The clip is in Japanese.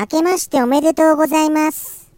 明けましておめでとうございます。